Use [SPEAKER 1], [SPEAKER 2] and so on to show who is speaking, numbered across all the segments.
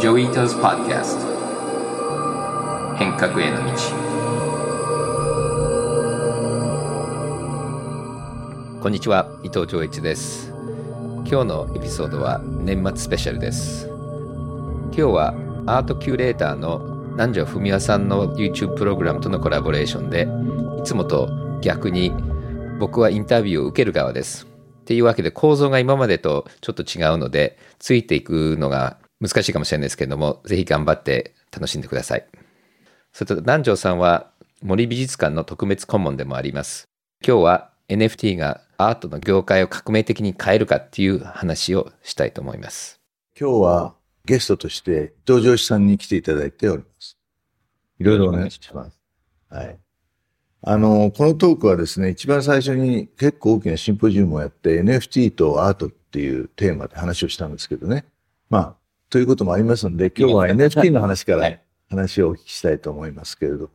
[SPEAKER 1] ジョイートズ・パッドキャスト変革への道。
[SPEAKER 2] こんにちは伊藤浄一です。今日のエピソードは年末スペシャルです。今日はアートキュレーターの南條文夫さんの YouTube プログラムとのコラボレーションでいつもと逆に僕はインタビューを受ける側です。っていうわけで構造が今までとちょっと違うのでついていくのが難しいかもしれないですけれどもぜひ頑張って楽しんでください。それと南條さんは森美術館の特別顧問でもあります。今日は NFT がアートの業界を革命的に変えるかっていう話をしたいと思います。
[SPEAKER 3] 今日はゲストとして伊藤浄一さんに来ていただいております。いろいろお願いします。はい。あの、このトークはですね、一番最初に結構大きなシンポジウムをやって NFT とアートっていうテーマで話をしたんですけどね。まあ、ということもありますので、今日は NFT の話から話をお聞きしたいと思いますけれど、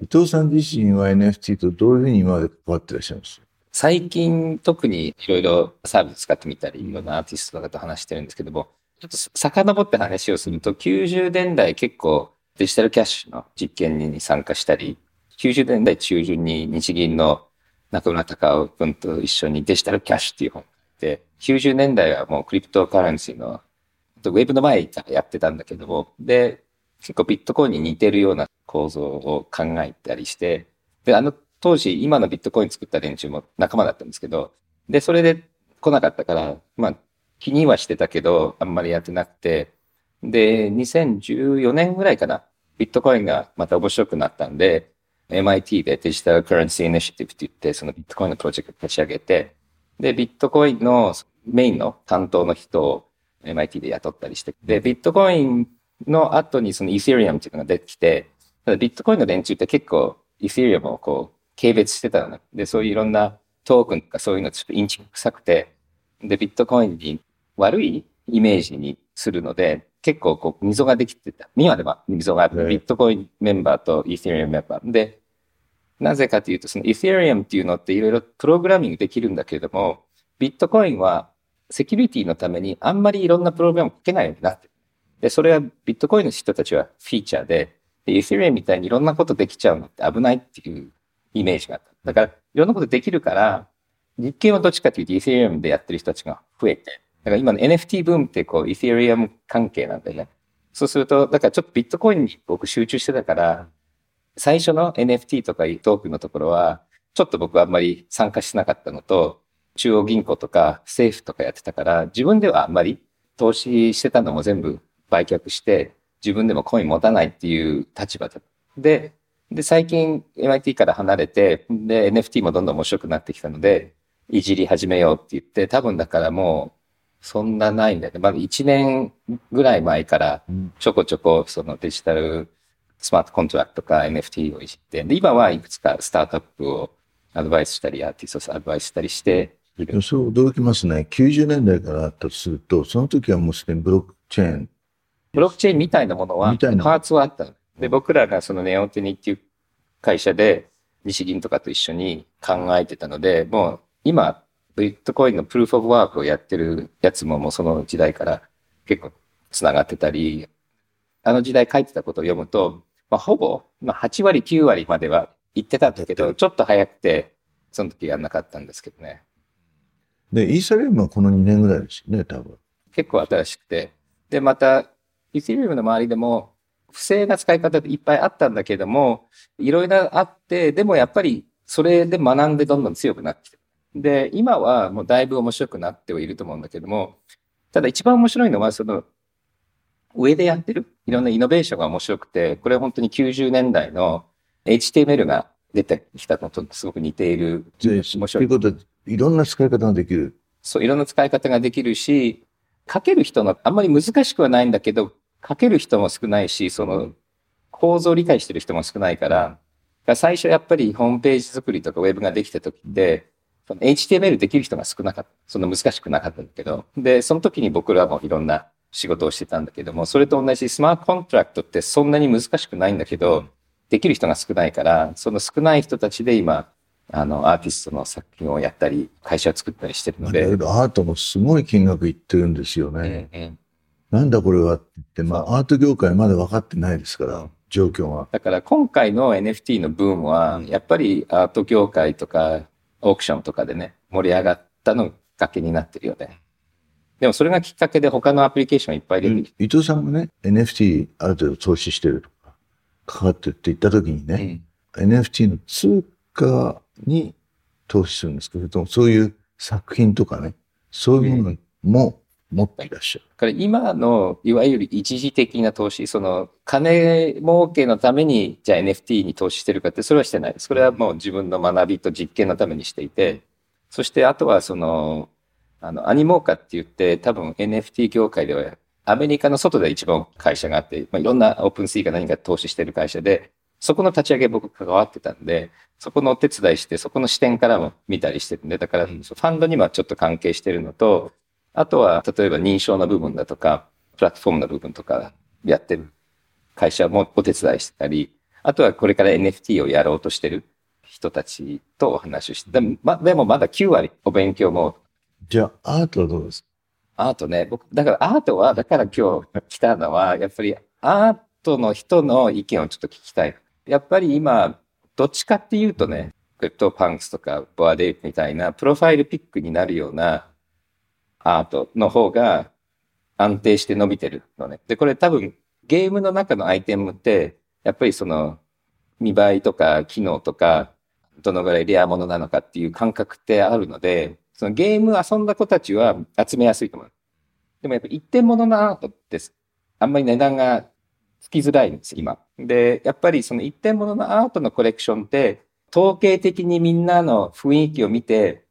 [SPEAKER 3] 伊藤さん自身は NFT とどういうふうに今まで関わってらっしゃいます？
[SPEAKER 2] 最近特にいろいろサービス使ってみたり、いろんなアーティストとかと話してるんですけども、ちょっと遡って話をすると、90年代結構デジタルキャッシュの実験に参加したり、90年代中旬に日銀の中村隆夫君と一緒にデジタルキャッシュっていう本で、90年代はもうクリプトカレンシーの、ウェブの前からやってたんだけども、で、結構ビットコインに似てるような構造を考えたりして、で、あの当時、今のビットコイン作った連中も仲間だったんですけど、で、それで来なかったから、まあ、気にはしてたけど、あんまりやってなくて、で、2014年ぐらいかな、ビットコインがまた面白くなったんで、MIT でデジタルカレンシーイニシティブって言って、そのビットコインのプロジェクト立ち上げて、で、ビットコインのメインの担当の人を MIT で雇ったりして、で、ビットコインの後にそのイーセリアムっていうのが出てきて、ただビットコインの連中って結構イーセリアムをこう、軽蔑してたので、そういういろんなトークンとかそういうのちょっとインチ臭くて、で、ビットコインに悪いイメージにするので、結構こう溝ができてた。今では溝があって、ビットコインメンバーとイーセリアムメンバー。で、なぜかというと、そのイーセリアムっていうのっていろいろプログラミングできるんだけれども、ビットコインはセキュリティのためにあんまりいろんなプログラムを書けないようになって。で、それはビットコインの人たちはフィーチャーで、でイーセリアムみたいにいろんなことできちゃうのって危ないっていうイメージがあった。だから、いろんなことできるから、実験はどっちかというとイーセリアムでやってる人たちが増えて、だから今の NFT ブームってこう、イーセリアム関係なんだよね。そうすると、だからちょっとビットコインに僕集中してたから、最初の NFT とかトークのところは、ちょっと僕はあんまり参加しなかったのと、中央銀行とか政府とかやってたから、自分ではあんまり投資してたのも全部売却して、自分でもコイン持たないっていう立場で、で、最近 MIT から離れて、で、NFT もどんどん面白くなってきたので、いじり始めようって言って、多分だからもう、そんなないんだよね。まだ1年ぐらい前からちょこちょこそのデジタルスマートコントラクトとか NFT をいじって、で、今はいくつかスタートアップをアドバイスしたり、アーティストをアドバイスしたりして。
[SPEAKER 3] そう驚きますね。90年代からあったとすると、その時はもうすでにブロックチェーン。
[SPEAKER 2] ブロックチェーンみたいなものは、パーツはあった。で、僕らがそのネオテニっていう会社で、日銀とかと一緒に考えてたので、もう今、ビットコインのプルーフオブワークをやってるやつももうその時代から結構繋がってたり、あの時代書いてたことを読むと、まあ、ほぼ、まあ、8割、9割までは行ってたんだけど、ちょっと早くて、その時やんなかったんですけどね。
[SPEAKER 3] で、イーサリアムはこの2年ぐらいですよね、多分。
[SPEAKER 2] 結構新しくて。で、また、イーサリアムの周りでも、不正な使い方っていっぱいあったんだけども、いろいろあって、でもやっぱりそれで学んでどんどん強くなってきて。で、今はもうだいぶ面白くなってはいると思うんだけども、ただ一番面白いのは、その、上でやってるいろんなイノベーションが面白くて、これは本当に90年代の HTML が出てきたのとすごく似ている。
[SPEAKER 3] 面白い。ということで、いろんな使い方ができる。
[SPEAKER 2] そう、いろんな使い方ができるし、書ける人の、あんまり難しくはないんだけど、書ける人も少ないし、その、構造を理解してる人も少ないから、最初やっぱりホームページ作りとかウェブができた時って、HTML できる人が少なかった。そんな難しくなかったんだけど。で、その時に僕らもいろんな仕事をしてたんだけども、それと同じスマートコントラクトってそんなに難しくないんだけど、できる人が少ないから、その少ない人たちで今、あの、アーティストの作品をやったり、会社を作ったりしてるので。
[SPEAKER 3] アートもすごい金額いってるんですよね。ええ、なんだこれはって言って、まあ、アート業界まだ分かってないですから、状況が。
[SPEAKER 2] だから今回の NFT のブームは、やっぱりアート業界とかオークションとかでね、盛り上がったのがきっかけになってるよね。でもそれがきっかけで他のアプリケーションいっぱい出てきて、
[SPEAKER 3] 伊藤さんもね、NFT ある程度投資してるとか、かかってるって言った時にね、NFT の通貨に投資するんですけれども、そういう作品とかね、そういうものも持っていらっしゃる。
[SPEAKER 2] だから今のいわゆる一時的な投資、その金儲けのためにじゃあ NFT に投資してるかってそれはしてないです。それはもう自分の学びと実験のためにしていて、そしてあとはその、あの、アニモーカって言って多分 NFT 業界ではアメリカの外で一番会社があって、まあ、いろんなオープンシーか何か投資してる会社で、そこの立ち上げ僕関わってたんで、そこのお手伝いして、そこの視点からも見たりしてるんで、だからファンドにはちょっと関係してるのと、あとは例えば認証の部分だとか、プラットフォームの部分とかやってる会社もお手伝いしてたり、あとはこれから NFT をやろうとしてる人たちとお話をして、でもまでもまだ9割お勉強も
[SPEAKER 3] じゃあ、アートはどうですか？
[SPEAKER 2] アートね、僕、だからアートは、だから今日来たのは、やっぱりアートの人の意見をちょっと聞きたい。やっぱり今、どっちかっていうとね、 CryptoPunks とか Bored Ape みたいな profile pic になるようなアートの方が安定して伸びてるのね。で、これ多分ゲームの中のアイテムって、やっぱりその見栄えとか機能とか、どのぐらいレアものなのかっていう感覚ってあるので、そのゲーム遊んだ子たちは集めやすいと思う。でもやっぱ一点物のアートってあんまり値段がつきづらいんです、今。で、やっぱりその一点物のアートのコレクションって、統計的にみんなの雰囲気を見て、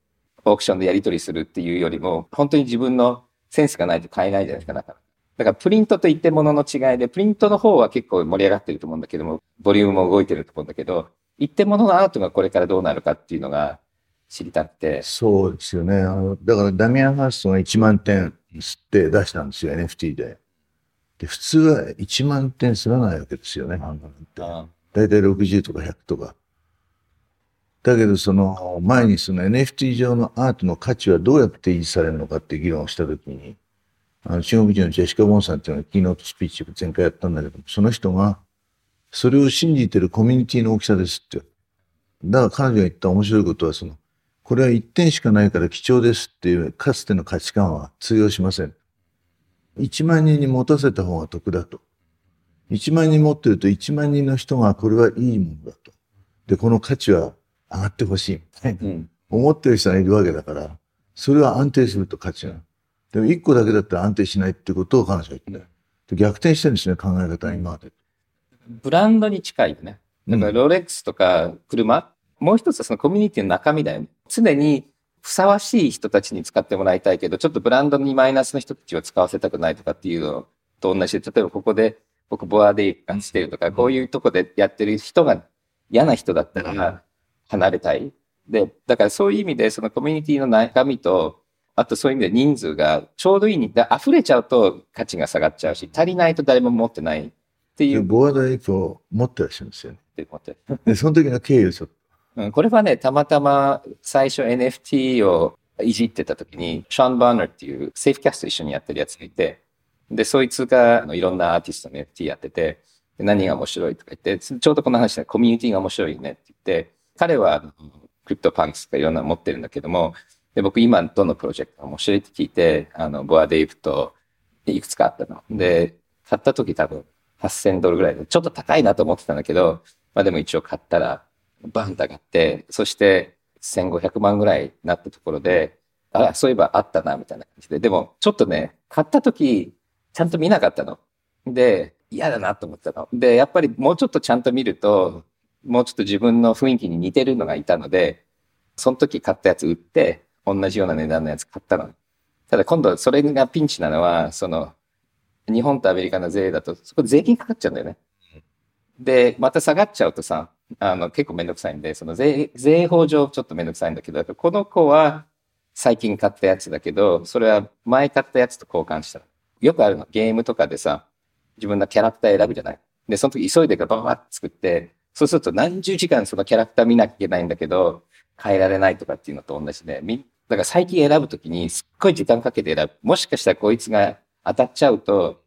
[SPEAKER 2] オークションでやり取りするっていうよりも、本当に自分のセンスがないと買えないじゃないですか、だから。だからプリントと一点物の違いで、プリントの方は結構盛り上がってると思うんだけども、ボリュームも動いてると思うんだけど、一点物のアートがこれからどうなるかっていうのが知りたくて。
[SPEAKER 3] そうですよね。あの、だからダミアン・ハーストが1万点吸って出したんですよ、NFT で。で、普通は1万点吸らないわけですよね、漫画なんて。だいたい60とか100とか。だけど、その前にその NFT 上のアートの価値はどうやって維持されるのかって議論をしたときに、あの、中国人のジェシカ・ボンさんっていうのがキーノートスピーチを前回やったんだけど、その人が、それを信じてるコミュニティの大きさですって。だから彼女が言った面白いことは、その、これは一点しかないから貴重ですっていうかつての価値観は通用しません。一万人に持たせた方が得だと。一万人持ってると一万人の人がこれはいいものだと。で、この価値は上がってほしいみたいな。
[SPEAKER 2] うん。
[SPEAKER 3] 思ってる人がいるわけだから、それは安定すると価値が。でも一個だけだったら安定しないってことを彼女は言ってる。で逆転してるんですね、考え方が今まで。
[SPEAKER 2] ブランドに近いよね。だからロレックスとか車、もう一つはそのコミュニティの中身だよね。常にふさわしい人たちに使ってもらいたいけど、ちょっとブランドにマイナスの人たちを使わせたくないとかっていうのと同じで、例えばここで僕ボアデイしてるとか、こういうとこでやってる人が嫌な人だったら離れたい。で、だからそういう意味でそのコミュニティの中身と、あとそういう意味で人数がちょうどいいに、で溢れちゃうと価値が下がっちゃうし、足りないと誰も持ってないってい
[SPEAKER 3] で、
[SPEAKER 2] う
[SPEAKER 3] ボアダイクを持ってらっしゃるんですよね。
[SPEAKER 2] って思って。
[SPEAKER 3] で、その時の経緯をちょっと。
[SPEAKER 2] うん、これはね、たまたま最初 NFT をいじってた時に、ショーン・バーナーっていうセーフキャスト一緒にやってるやつがいて、で、そいつがあのいろんなアーティストの NFT やってて、何が面白いとか言って、ちょうどこの話でコミュニティが面白いねって言って、彼は CryptoPunks とかいろんなの持ってるんだけども、で僕今どのプロジェクトが面白いって聞いて、あの、 Bored Ape といくつかあったの。で、買った時多分8000ドルぐらいで、ちょっと高いなと思ってたんだけど、まあでも一応買ったら、バンと上がって、そして1500万ぐらいになったところで、あ、そういえばあったな、みたいな感じで。でも、ちょっとね、買った時、ちゃんと見なかったの。で、嫌だなと思ったの。で、やっぱりもうちょっとちゃんと見ると、もうちょっと自分の雰囲気に似てるのがいたので、その時買ったやつ売って、同じような値段のやつ買ったの。ただ今度それがピンチなのは、その、日本とアメリカの税だと、そこ税金かかっちゃうんだよね。で、また下がっちゃうとさ、あの、結構めんどくさいんで、その税、税法上ちょっとめんどくさいんだけど、この子は最近買ったやつだけど、それは前買ったやつと交換したら。よくあるの。ゲームとかでさ、自分のキャラクター選ぶじゃない。で、その時急いでバババッ作って、そうすると何十時間そのキャラクター見なきゃいけないんだけど、変えられないとかっていうのと同じで、みだから最近選ぶときにすっごい時間かけて選ぶ。もしかしたらこいつが当たっちゃうと、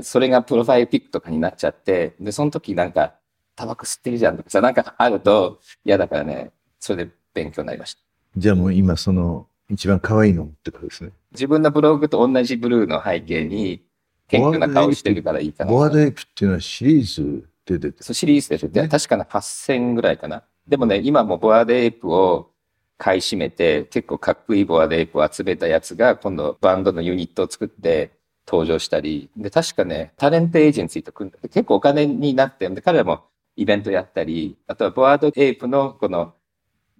[SPEAKER 2] それがプロファイルピックとかになっちゃって、で、その時なんか、タバコ吸ってるじゃんとかさ、なんかあると嫌だからね、それで勉強になりました。
[SPEAKER 3] じゃあもう今その一番可愛いのってくるんですね。
[SPEAKER 2] 自分のブログと同じブルーの背景に、謙虚な顔してるからいいかな。
[SPEAKER 3] ボアドエイプっていうのはシリーズで出てる。
[SPEAKER 2] そうシリーズで出て、
[SPEAKER 3] ね
[SPEAKER 2] 確かな8000ぐらいかな。でもね、今もボアデープを買い占めて、結構かっこいいボアデープを集めたやつが、今度バンドのユニットを作って登場したり、で、確かね、タレントエージェンシーと組んで、結構お金になって、で、彼らもイベントやったり、あとはボアドエイプのこの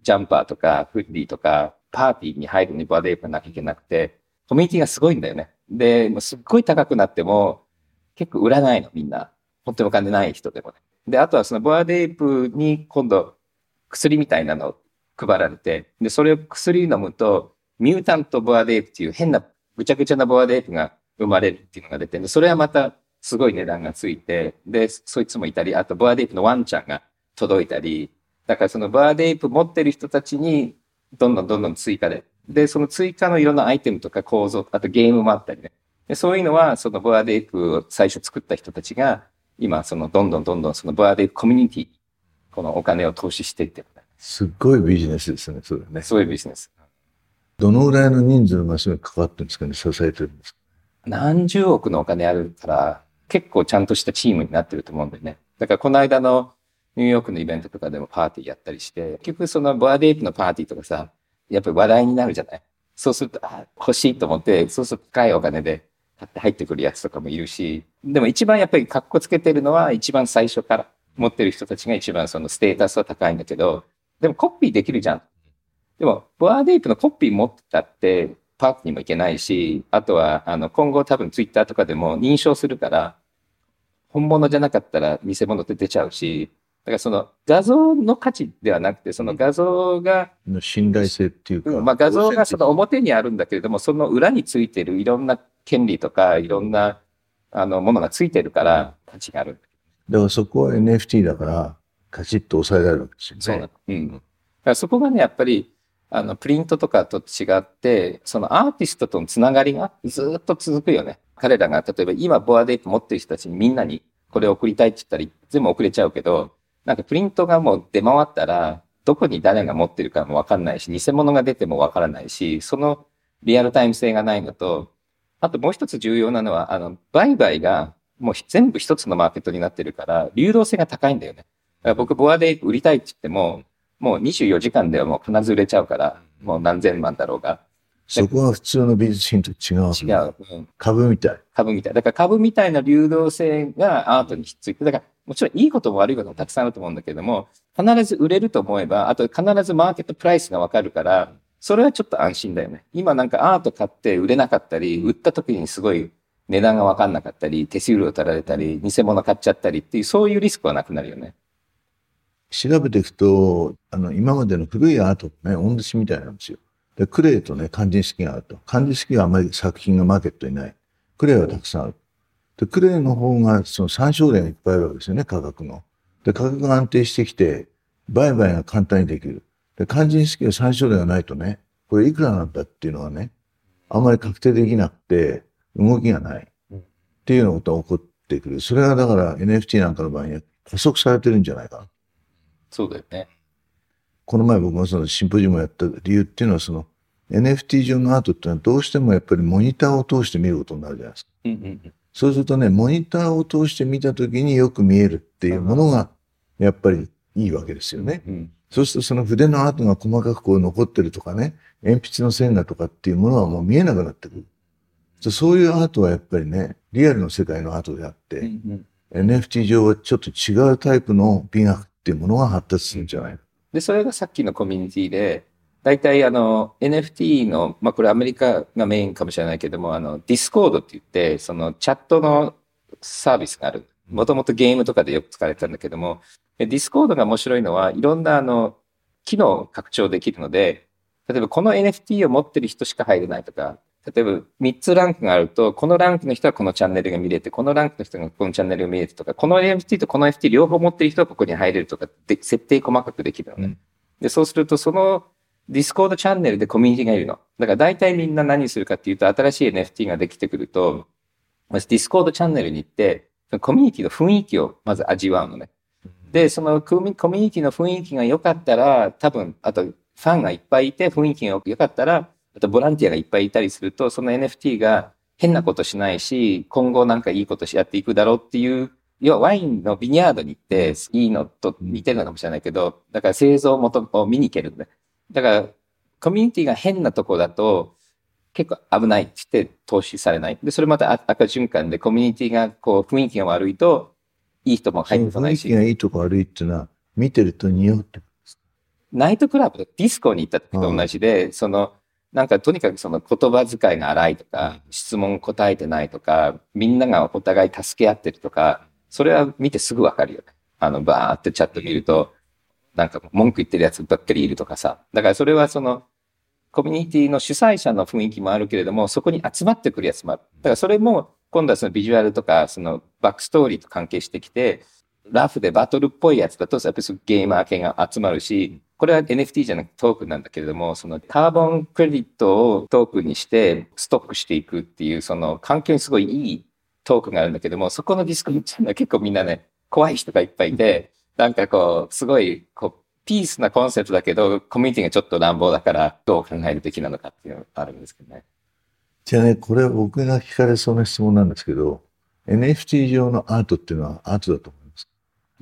[SPEAKER 2] ジャンパーとかフッディとか、パーティーに入るのにボアデープがなきゃいけなくて、コミュニティがすごいんだよね。で、もうすっごい高くなっても、結構売らないの、みんな。本当にお金ない人でもね。で、あとはそのボアデープに今度薬みたいなのを配られて、で、それを薬飲むと、ミュータントボアデープっていう変なぐちゃぐちゃなボアデープが生まれるっていうのが出て、それはまたすごい値段がついて、で、そいつもいたり、あとボアデープのワンちゃんが届いたり、だからそのボアデープ持ってる人たちにどんどんどんどん追加で、で、その追加のいろんなアイテムとか構造、あとゲームもあったりね。でそういうのは、そのボアデープを最初作った人たちが、今、そのどんどんどんどんそのボアデープコミュニティ、このお金を投資していってる、
[SPEAKER 3] すっごいビジネスですね、それね。
[SPEAKER 2] そういうビジネス。
[SPEAKER 3] どのぐらいの人数のマシンがかかってるんですかね、支えてるんですか？
[SPEAKER 2] 何十億のお金あるから、結構ちゃんとしたチームになってると思うんだよね。だからこの間のニューヨークのイベントとかでもパーティーやったりして、結局そのボアデープのパーティーとかさ、やっぱり話題になるじゃない？そうすると、あ、欲しいと思って、そうすると高いお金で買って入ってくるやつとかもいるし、でも一番やっぱり格好つけてるのは一番最初から持ってる人たちが一番そのステータスは高いんだけど、でもコピーできるじゃん。でも、ボアデープのコピー持ってたって、パーティーにも行けないし、あとは、あの、今後多分ツイッターとかでも認証するから、本物じゃなかったら偽物って出ちゃうし、だからその画像の価値ではなくて、その画像が、
[SPEAKER 3] の信頼性っていうか。
[SPEAKER 2] うんまあ画像がその表にあるんだけれども、その裏についてるいろんな権利とか、いろんな、あの、ものがついてるから価値がある。
[SPEAKER 3] だからそこは NFT だから、カチッと抑えられるわけですよね。
[SPEAKER 2] そうなの。うん。だからそこがね、やっぱり、あの、プリントとかと違って、そのアーティストとのつながりがずっと続くよね。彼らが、例えば今、ボアデープ持ってる人たちにみんなにこれ送りたいって言ったら全部送れちゃうけど、なんかプリントがもう出回ったら、どこに誰が持ってるかもわかんないし、偽物が出てもわからないし、そのリアルタイム性がないのと、あともう一つ重要なのは、あの、売買がもう全部一つのマーケットになってるから、流動性が高いんだよね。だから僕、ボアで売りたいって言っても、もう24時間ではもう必ず売れちゃうから、もう何千万だろうが。
[SPEAKER 3] そこは普通の美術品と違う
[SPEAKER 2] 違う。うん
[SPEAKER 3] 株みたい。
[SPEAKER 2] 株みたい。だから株みたいな流動性がアートにひっついて、だからもちろんいいことも悪いこともたくさんあると思うんだけども、必ず売れると思えば、あと必ずマーケットプライスがわかるから、それはちょっと安心だよね。今なんかアート買って売れなかったり、売った時にすごい値段がわかんなかったり、手数料取られたり、偽物買っちゃったりっていう、そういうリスクはなくなるよね。
[SPEAKER 3] 調べていくと、あの、今までの古いアートね、オンデシみたいなんですよ。で、クレイとね、漢字式があると。漢字式はあまり作品がマーケットにない。クレイはたくさんある。で、クレイの方が、その参照例がいっぱいあるわけですよね、価格の。で、価格が安定してきて、売買が簡単にできる。で、漢字式は参照例がないとね、これいくらなんだっていうのはね、あんまり確定できなくて、動きがない。っていうようなことが起こってくる。それがだから NFT なんかの場合には加速されてるんじゃないかな。
[SPEAKER 2] そうだよね。
[SPEAKER 3] この前僕がそのシンポジウムをやった理由っていうのはその NFT 上のアートっていうのはどうしてもやっぱりモニターを通して見ることになるじゃないですか。
[SPEAKER 2] うんうんうん。
[SPEAKER 3] そうするとね、モニターを通して見たときによく見えるっていうものがやっぱりいいわけですよね。
[SPEAKER 2] うん
[SPEAKER 3] そうするとその筆の跡が細かくこう残ってるとかね、鉛筆の線がとかっていうものはもう見えなくなってくる。そうそういうアートはやっぱりね、リアルの世界のアートであって、
[SPEAKER 2] うんうん。
[SPEAKER 3] NFT 上はちょっと違うタイプの美学っていうものが発達するんじゃないか。
[SPEAKER 2] で、それがさっきのコミュニティで、大体あの NFT の、まあこれアメリカがメインかもしれないけども、あのディスコードって言って、そのチャットのサービスがある。もともとゲームとかでよく使われてたんだけども、でディスコードが面白いのは、いろんなあの、機能を拡張できるので、例えばこの NFT を持ってる人しか入れないとか、例えば3つランクがあると、このランクの人はこのチャンネルが見れて、このランクの人がこのチャンネルが見れてとか、この NFT とこの NFT 両方持ってる人はここに入れるとかで、設定細かくできるのね。
[SPEAKER 3] うん
[SPEAKER 2] で、そうするとそのディスコードチャンネルでコミュニティがいるの。だから大体みんな何するかっていうと、新しい NFT ができてくると、まずディスコードチャンネルに行って、コミュニティの雰囲気をまず味わうのね。で、そのコミュコミュニティの雰囲気が良かったら、多分、あとファンがいっぱいいて雰囲気が良かったら、あとボランティアがいっぱいいたりすると、その NFT が変なことしないし、今後なんかいいことしやっていくだろうっていう、要はワインの vineyard に行って、いいのと似てるのかもしれないけど、だから製造元を見に行けるんだよ。だから、コミュニティが変なとこだと、結構危ないって投資されない。で、それまた赤循環でコミュニティがこう雰囲気が悪いと、いい人も入ってこないし。
[SPEAKER 3] 雰囲気がいいとこ悪いっていうのは、見てると匂ってくる。
[SPEAKER 2] ナイトクラブディスコに行った時と同じで、その、なんかとにかくその言葉遣いが荒いとか、質問答えてないとか、みんながお互い助け合ってるとか、それは見てすぐわかるよね。あの、バーってチャット見ると、なんか文句言ってるやつばっかりいるとかさ。だからそれはその、コミュニティの主催者の雰囲気もあるけれども、そこに集まってくるやつもある。だからそれも、今度はそのビジュアルとか、そのバックストーリーと関係してきて、ラフでバトルっぽいやつだと、やっぱりゲーマー系が集まるし、これは NFT じゃなくてトークンなんだけれども、そのカーボンクレジットをトークンにしてストックしていくっていう、その環境にすごいいいトークンがあるんだけども、そこのディスコードっていうのは結構みんなね、怖い人がいっぱいいて、なんかこう、すごい、こう、ピースなコンセプトだけど、コミュニティがちょっと乱暴だから、どう考えるべきなのかっていうのがあるんですけどね。
[SPEAKER 3] じゃあね、これは僕が聞かれそうな質問なんですけど、NFT 上のアートっていうのはアートだと思います。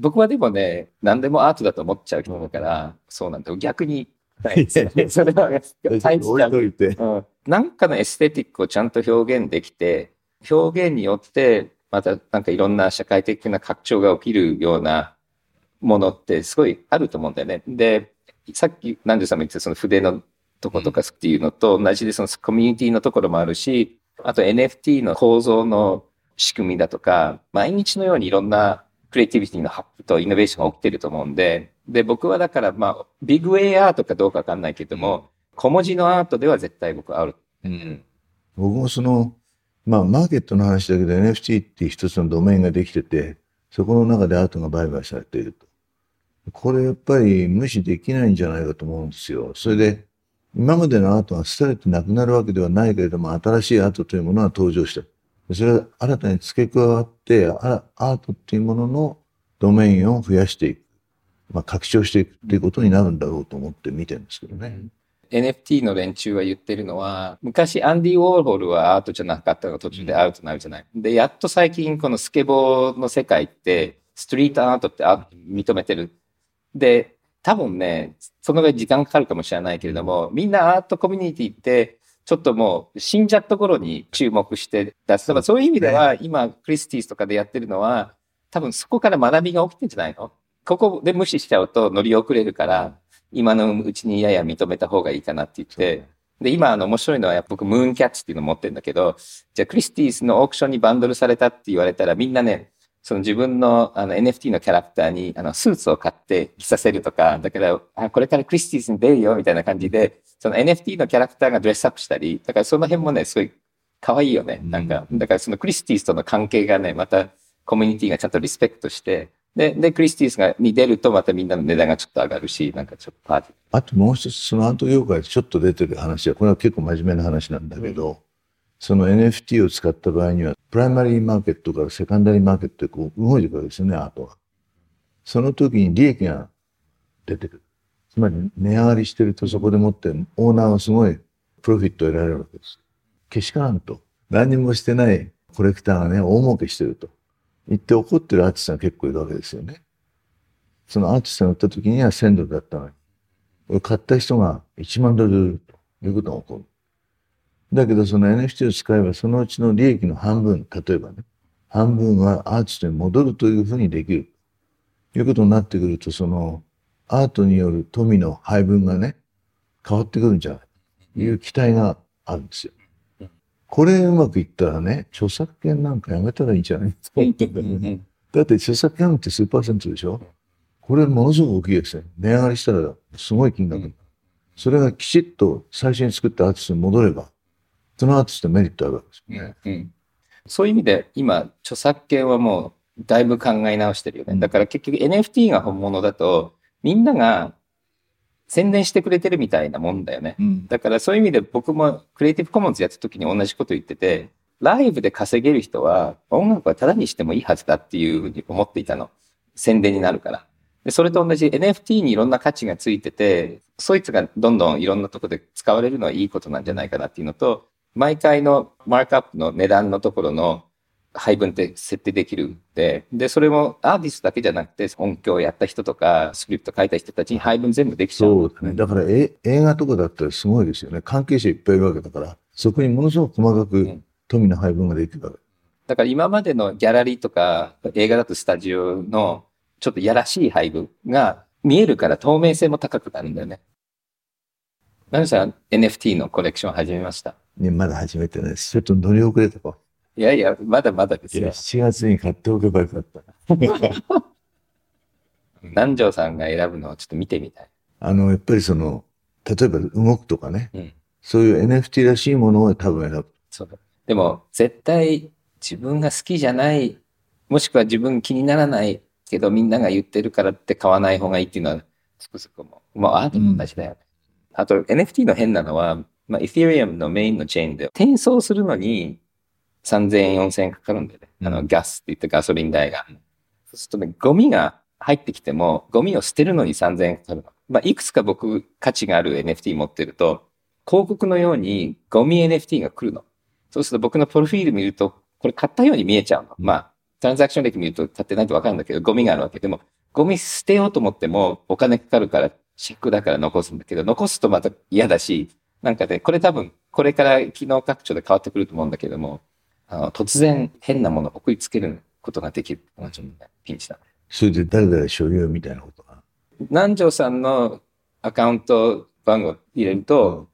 [SPEAKER 2] 僕はでもね、何でもアートだと思っちゃう人だから、そうなんだよ。逆に、はいそれは、大事
[SPEAKER 3] 置いといて。
[SPEAKER 2] うん、なんかのエステティックをちゃんと表現できて、表現によって、またなんかいろんな社会的な拡張が起きるようなものってすごいあると思うんだよね。で、さっき南條さんも言ってたその筆のとことかっていうのと同じでそのコミュニティのところもあるし、あと NFT の構造の仕組みだとか、毎日のようにいろんなクリエイティビティのハップとイノベーションが起きてると思うんで、で、僕はだからまあ、ビッグウェイアートかどうかわかんないけども、小文字のアートでは絶対僕はある。
[SPEAKER 1] うん。
[SPEAKER 3] 僕もその、まあ、マーケットの話だけど NFT って一つのドメインができてて、そこの中でアートが売買されていると。これやっぱり無視できないんじゃないかと思うんですよ。それで、今までのアートが廃れてなくなるわけではないけれども、新しいアートというものが登場した。それが新たに付け加わって、あアートっていうもののドメインを増やしていく。まあ、拡張していくっていうことになるんだろうと思って見てるんですけどね。
[SPEAKER 2] NFT の連中は言ってるのは、昔アンディ・ウォーホルはアートじゃなかったのが途中でアウトになるじゃない。で、やっと最近このスケボーの世界って、ストリートアートってアート認めてる。で、多分ね、そのぐらい時間かかるかもしれないけれども、みんなアートコミュニティって、ちょっともう死んじゃった頃に注目して出す。だからそういう意味では、今、クリスティーズとかでやってるのは、多分そこから学びが起きてんじゃないの？ここで無視しちゃうと乗り遅れるから、今のうちにやや認めた方がいいかなって言って、で、今、あの、面白いのは、僕、ムーンキャッツっていうの持ってるんだけど、じゃあ、クリスティーズのオークションにバンドルされたって言われたら、みんなね、その自分のあの NFT のキャラクターにあのスーツを買って着させるとか、だから、あ、これからクリスティーズに出るよみたいな感じで、その NFT のキャラクターがドレスアップしたり、だからその辺もね、すごい可愛いよね。なんか、だからそのクリスティーズとの関係がね、またコミュニティがちゃんとリスペクトして、で、で、クリスティーズがに出るとまたみんなの値段がちょっと上がるし、なんかちょっとパーティー。
[SPEAKER 3] あともう一つ、そのアート業界でちょっと出てる話は、これは結構真面目な話なんだけど、その NFT を使った場合には、プライマリーマーケットからセカンダリーマーケットでこう動いていくわけですよね、アートが。その時に利益が出てくる。つまり値上がりしてるとそこでもってオーナーはすごいプロフィットを得られるわけです。けしからんと。何にもしてないコレクターがね、大儲けしてると。言って怒ってるアーティストが結構いるわけですよね。そのアーティストが売った時には1000ドルだったのに。これ買った人が1万ドルということが起こる。だけどその NFT を使えばそのうちの利益の半分、例えばね、半分はアーティストに戻るというふうにできる。ということになってくると、そのアートによる富の配分がね、変わってくるんじゃないという期待があるんですよ。これうまくいったらね、著作権なんかやめたらいいんじゃない？と思ってんだよね。だって著作権って数パーセントでしょ？これものすごく大きいですね。値上がりしたらすごい金額。それがきちっと最初に作ったアーティストに戻れば、そのアーティストメリットあるわけですよね。
[SPEAKER 2] うんそういう意味で今著作権はもうだいぶ考え直してるよね。だから結局 NFT が本物だとみんなが宣伝してくれてるみたいなもんだよね。
[SPEAKER 3] うん。
[SPEAKER 2] だからそういう意味で僕もクリエイティブコモンズやった時に同じこと言ってて、ライブで稼げる人は音楽はただにしてもいいはずだっていうふうに思っていたの。宣伝になるから。で、それと同じ NFT にいろんな価値がついてて、そいつがどんどんいろんなとこで使われるのはいいことなんじゃないかなっていうのと、毎回のマークアップの値段のところの配分って設定できるんで、で、それもアーティストだけじゃなくて、音響やった人とか、スクリプト書いた人たちに配分全部できちゃう。
[SPEAKER 3] そうだね。だからえ映画とかだったらすごいですよね。関係者いっぱいいるわけだから、そこにものすごく細かく
[SPEAKER 2] うん
[SPEAKER 3] 富の配分ができるわけ。
[SPEAKER 2] だから今までのギャラリーとか映画だとスタジオのちょっとやらしい配分が見えるから透明性も高くなるんだよね。ナミさん NFT のコレクション始めました。
[SPEAKER 3] ね、まだ始めてないです。ちょっと乗り遅れたか。
[SPEAKER 2] いやいや、まだまだですよ。
[SPEAKER 3] 7月に買っておけばよかった。
[SPEAKER 2] 南條さんが選ぶのをちょっと見てみたい。
[SPEAKER 3] あの、やっぱりその、例えば動くとかね、
[SPEAKER 2] うん
[SPEAKER 3] そういう NFT らしいものを多分選ぶ。
[SPEAKER 2] そうだ。でも絶対自分が好きじゃない、もしくは自分気にならないけどみんなが言ってるからって買わない方がいいっていうのはつくづくもう。まあアートも同じだよね。あと NFT の変なのは、まあ、エ t リアムのメインのチェーンで転送するのに3000円、4000円かかるんだよね。あの、
[SPEAKER 3] うん
[SPEAKER 2] ガスって言ってガソリン代が。そうするとね、ゴミが入ってきても、ゴミを捨てるのに3000円かかるの。まあ、いくつか僕価値がある NFT 持ってると、広告のようにゴミ NFT が来るの。そうすると僕のプロフィール見ると、これ買ったように見えちゃうの。まあ、トランザクション歴見ると買ってないとわかるんだけど、ゴミがあるわけでも、ゴミ捨てようと思ってもお金かかるから、チェックだから残すんだけど、残すとまた嫌だし、なんかで、これ多分、これから機能拡張で変わってくると思うんだけども、あの突然変なものを送りつけることができるのがちょっとねピンチだ。
[SPEAKER 3] それで誰々所有みたいなことが？
[SPEAKER 2] 南條さんのアカウント番号入れると、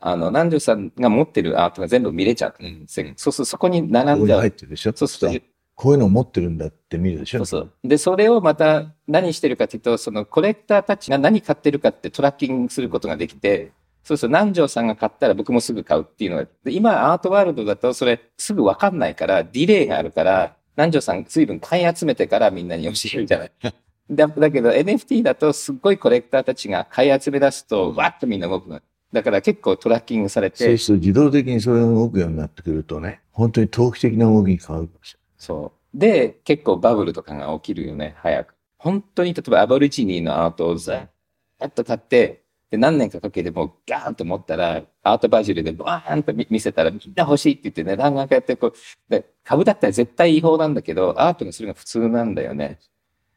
[SPEAKER 2] あの、南條さんが持ってるアートが全部見れちゃうんですよ。そうするとそこに並んじゃう。
[SPEAKER 3] 入ってるでしょ？
[SPEAKER 2] そうすると、
[SPEAKER 3] こういうのを持ってるんだって見るでしょ？
[SPEAKER 2] そうそう。で、それをまた何してるかというと、そのコレクターたちが何買ってるかってトラッキングすることができて、そうすると南條さんが買ったら僕もすぐ買うっていうのが、で今アートワールドだとそれすぐわかんないから、ディレイがあるから、南條さん随分買い集めてからみんなに教えるじゃない。だだけど NFT だとすっごいコレクターたちが買い集め出すと、わっとみんな動くの。だから結構トラッキングされて、
[SPEAKER 3] そうすると自動的にそれが動くようになってくるとね、本当に投機的な動きに変わるかもし
[SPEAKER 2] そう。で、結構バブルとかが起きるよね、早く。本当に、例えばアボリジニーのアートをざーっと買って、で、何年かかけてもうガーンと持ったら、アートバジルでバーンと見見せたらみんな欲しいって言って値段が上がってこう、で、株だったら絶対違法なんだけど、アートにするのが普通なんだよね。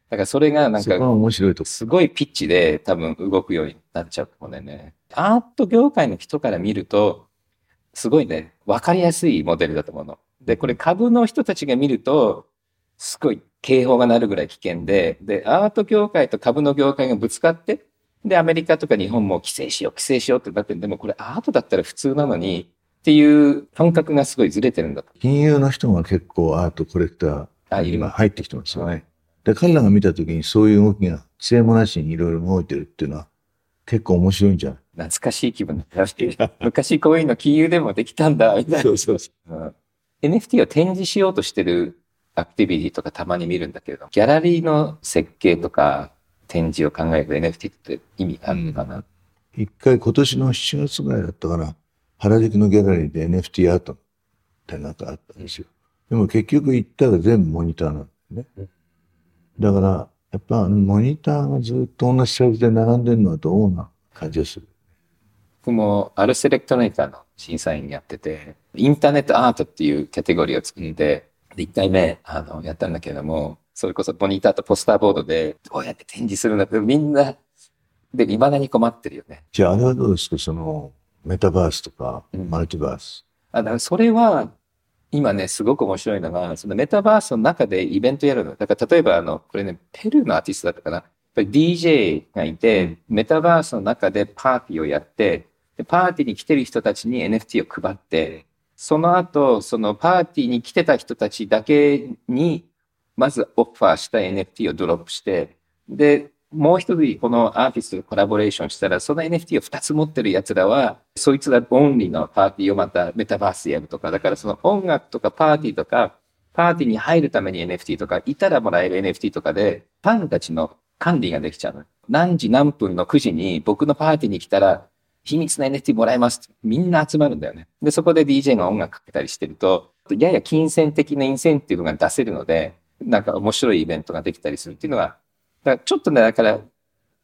[SPEAKER 2] だからそれがなんか、
[SPEAKER 3] 面白いとこ。
[SPEAKER 2] すごいピッチで多分動くようになっちゃうかもね。アート業界の人から見ると、すごいね、わかりやすいモデルだと思うの。で、これ株の人たちが見ると、すごい警報が鳴るぐらい危険で、で、アート業界と株の業界がぶつかって、で、アメリカとか日本も規制しよう、規制しようってなってるでもこれアートだったら普通なのに、っていう感覚がすごいずれてるんだと。
[SPEAKER 3] 金融の人が結構アートコレクター今入ってきてますよね。で、彼らが見たときにそういう動きが規制もなしにいろいろ動いてるっていうのは結構面白いんじゃない？
[SPEAKER 2] 懐かしい気分だ。昔こういうの金融でもできたんだ、みたいな。
[SPEAKER 3] うそうそ
[SPEAKER 2] うん NFT を展示しようとしてるアクティビティとかたまに見るんだけれど、ギャラリーの設計とか展示を考えると NFT って意味があるのかな？
[SPEAKER 3] 一回今年の7月ぐらいだったかな、原宿のギャラリーで NFT アートってなんかあったんですよ。でも結局行ったら全部モニターなんだよね。だから、やっぱモニターがずっと同じサイズで並んでるのはどうな感じがする？
[SPEAKER 2] 僕もアルセレクトロニカの審査員やってて、インターネットアートっていうキャテゴリーを作って、で、1回目、あの、やったんだけれども、それこそモニターとポスターボードで、どうやって展示するんだって、みんな、で、未だに困ってるよね。
[SPEAKER 3] じゃああれはどうですか？そのメタバースとか
[SPEAKER 2] うん
[SPEAKER 3] マルチバース。
[SPEAKER 2] あだからそれは、今ね、すごく面白いのが、そのメタバースの中でイベントやるの。だから例えば、あの、これね、ペルーのアーティストだったかな。やっぱり DJ がいて、メタバースの中でパーティーをやって、でパーティーに来てる人たちに NFT を配って、その後、そのパーティーに来てた人たちだけに、まずオファーした NFT をドロップして、で、もう一人このアーティストとコラボレーションしたら、その NFT を2つ持ってる奴らは、そいつらオンリーのパーティーをまたメタバースでやるとか、だからその音楽とかパーティーとか、パーティーに入るために NFT とか、いたらもらえる NFT とかで、ファンたちの管理ができちゃうの。何時何分の9時に僕のパーティーに来たら、秘密の NFT もらえますってみんな集まるんだよね。で、そこで DJ が音楽かけたりしてると、やや金銭的なインセンティブが出せるので、なんか面白いイベントができたりするっていうのは、だからちょっとね、だから、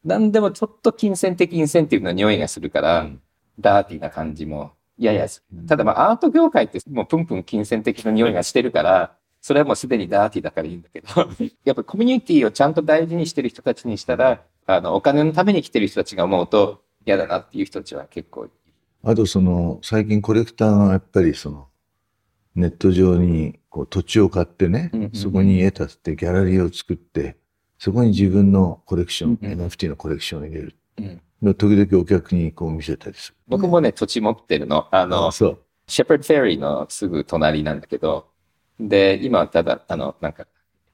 [SPEAKER 2] 何でもちょっと金銭的インセンティブの匂いがするから、
[SPEAKER 3] うん
[SPEAKER 2] ダーティーな感じもややする。ただまあアート業界ってもうプンプン金銭的な匂いがしてるから、それはもうすでにダーティーだからいいんだけど、やっぱコミュニティをちゃんと大事にしてる人たちにしたら、あの、お金のために来てる人たちが思うと嫌だなっていう人たちは結構。
[SPEAKER 3] あとその、最近コレクターがやっぱりその、ネット上にこう土地を買ってねそこに絵建ててギャラリーを作って、そこに自分のコレクション、NFT のコレクションを入れる。
[SPEAKER 2] うん
[SPEAKER 3] で時々お客にこう見せたりする。
[SPEAKER 2] 僕もね、土地持ってるの。あの、
[SPEAKER 3] そう。
[SPEAKER 2] シェパードフェリーのすぐ隣なんだけど、で、今はただ、あの、なんか、